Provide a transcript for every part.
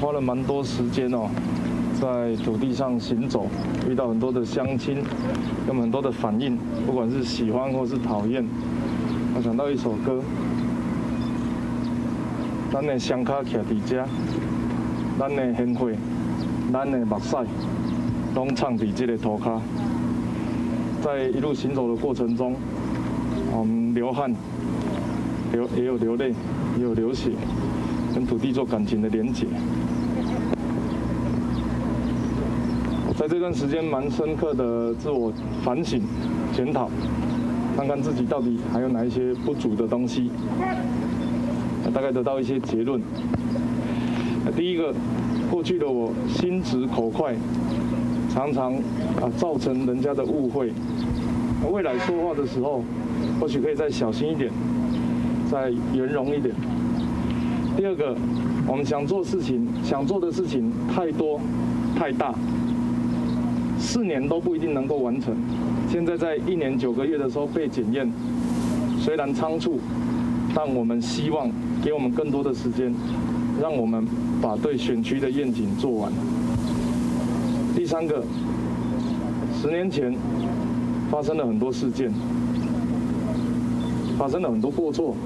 花了蛮多时间哦，在土地上行走，遇到很多的乡亲，有很多的反应，不管是喜欢或是讨厌。我想到一首歌，咱的双脚徛在这，咱的鲜血，咱的目屎，拢藏在这个土卡。在一路行走的过程中，我们流汗，流也有流泪，也有流血。跟土地做感情的连结，这段时间蛮深刻的自我反省、检讨，看看自己到底还有哪一些不足的东西，大概得到一些结论。第一个，过去的我心直口快，常常啊造成人家的误会，未来说话的时候，或许可以再小心一点，再圆融一点。第二个，我们想做事情，想做的事情太多、太大，四年都不一定能够完成。现在在一年九个月的时候被检验，虽然仓促，但我们希望给我们更多的时间，让我们把对选区的愿景做完。第三个，十年前发生了很多事件，发生了很多过错。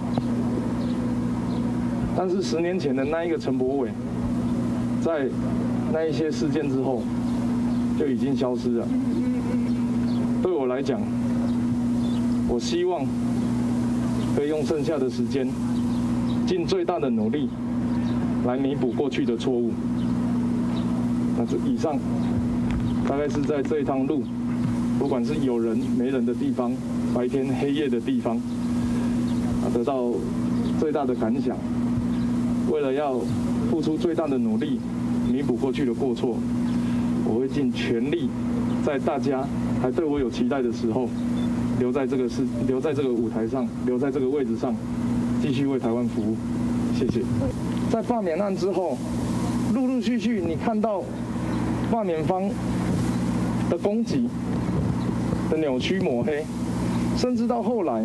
但是十年前的那一个陈柏惟，在那一些事件之后，就已经消失了。对我来讲，我希望可以用剩下的时间，尽最大的努力，来弥补过去的错误。那这以上，大概是在这一趟路，不管是有人没人的地方，白天黑夜的地方，啊，得到最大的感想。为了要付出最大的努力，弥补过去的过错，我会尽全力，在大家还对我有期待的时候，留在这个是留在这个舞台上，留在这个位置上，继续为台湾服务。谢谢。在罢免案之后，陆陆续续你看到罢免方的攻击、的扭曲抹黑，甚至到后来，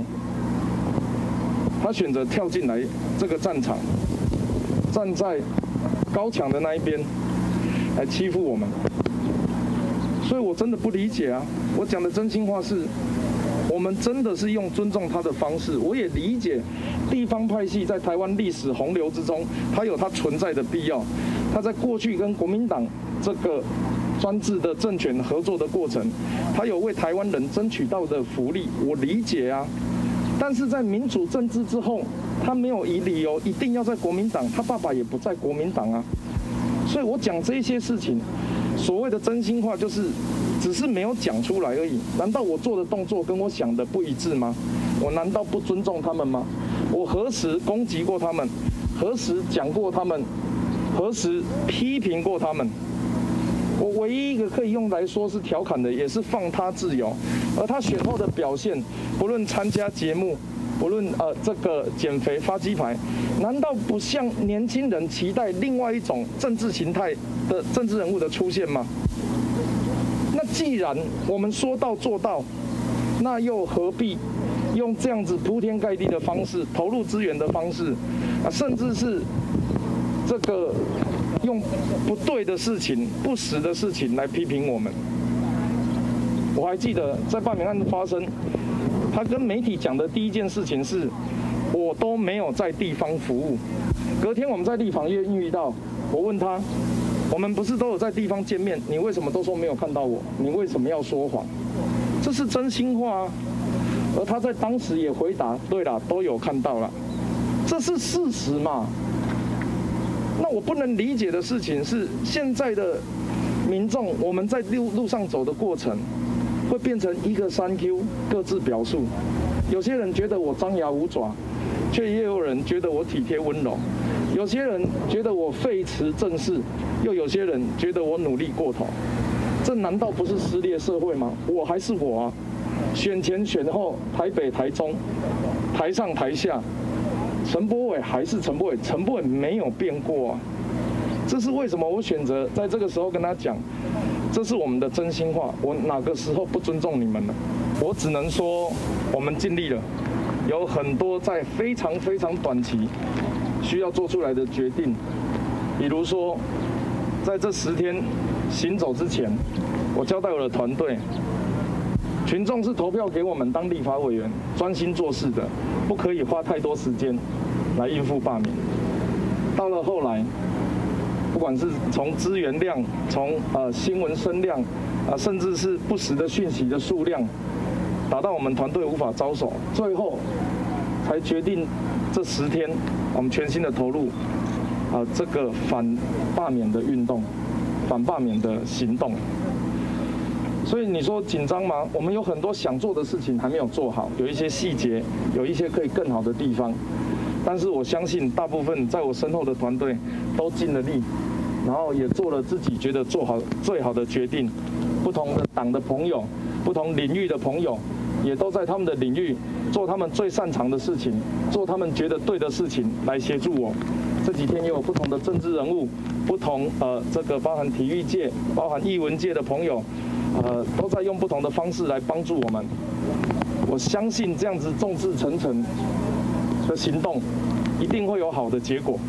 他选择跳进来这个战场。站在高墙的那一边来欺负我们，所以我真的不理解啊！我讲的真心话是，我们真的是用尊重他的方式。我也理解地方派系在台湾历史洪流之中，它有它存在的必要。他在过去跟国民党这个专制的政权合作的过程，他有为台湾人争取到的福利，我理解啊。但是在民主政治之后，他没有以理由一定要在国民党，他爸爸也不在国民党啊，所以我讲这些事情，所谓的真心话就是，只是没有讲出来而已。难道我做的动作跟我想的不一致吗？我难道不尊重他们吗？我何时攻击过他们？何时讲过他们？何时批评过他们？我唯一一个可以用来说是调侃的，也是放他自由。而他选后的表现，不论参加节目，不论呃这个减肥发鸡排，难道不像年轻人期待另外一种政治形态的政治人物的出现吗？那既然我们说到做到，那又何必用这样子铺天盖地的方式，投入资源的方式，啊，甚至是这个。用不对的事情、不实的事情来批评我们。我还记得在罢免案发生，他跟媒体讲的第一件事情是，我都没有在地方服务。隔天我们在立法院遇到，我问他，我们不是都有在地方见面，你为什么都说没有看到我？你为什么要说谎？这是真心话啊。而他在当时也回答，对了，都有看到了，这是事实嘛。那我不能理解的事情是，现在的民众，我们在路路上走的过程，会变成一个三 Q 各自表述。有些人觉得我张牙舞爪，却也有人觉得我体贴温柔。有些人觉得我废弛正式，又有些人觉得我努力过头。这难道不是撕裂社会吗？我还是我啊，选前选后，台北台中，台上台下。陈柏伟还是陈柏伟，陈柏伟没有变过啊！这是为什么？我选择在这个时候跟他讲，这是我们的真心话。我哪个时候不尊重你们了？我只能说，我们尽力了。有很多在非常非常短期需要做出来的决定，比如说，在这十天行走之前，我交代我的团队，群众是投票给我们当立法委员，专心做事的，不可以花太多时间来应付罢免。到了后来，不管是从资源量，从呃新闻声量，啊，甚至是不实的讯息的数量，达到我们团队无法招手，最后才决定这十天我们全心的投入啊这个反罢免的运动，反罢免的行动。所以你说紧张吗？我们有很多想做的事情还没有做好，有一些细节，有一些可以更好的地方。但是我相信，大部分在我身后的团队都尽了力，然后也做了自己觉得做好最好的决定。不同的党的朋友，不同领域的朋友，也都在他们的领域做他们最擅长的事情，做他们觉得对的事情来协助我。这几天也有不同的政治人物，不同呃这个包含体育界、包含艺文界的朋友。呃，都在用不同的方式来帮助我们。我相信这样子众志成城的行动，一定会有好的结果。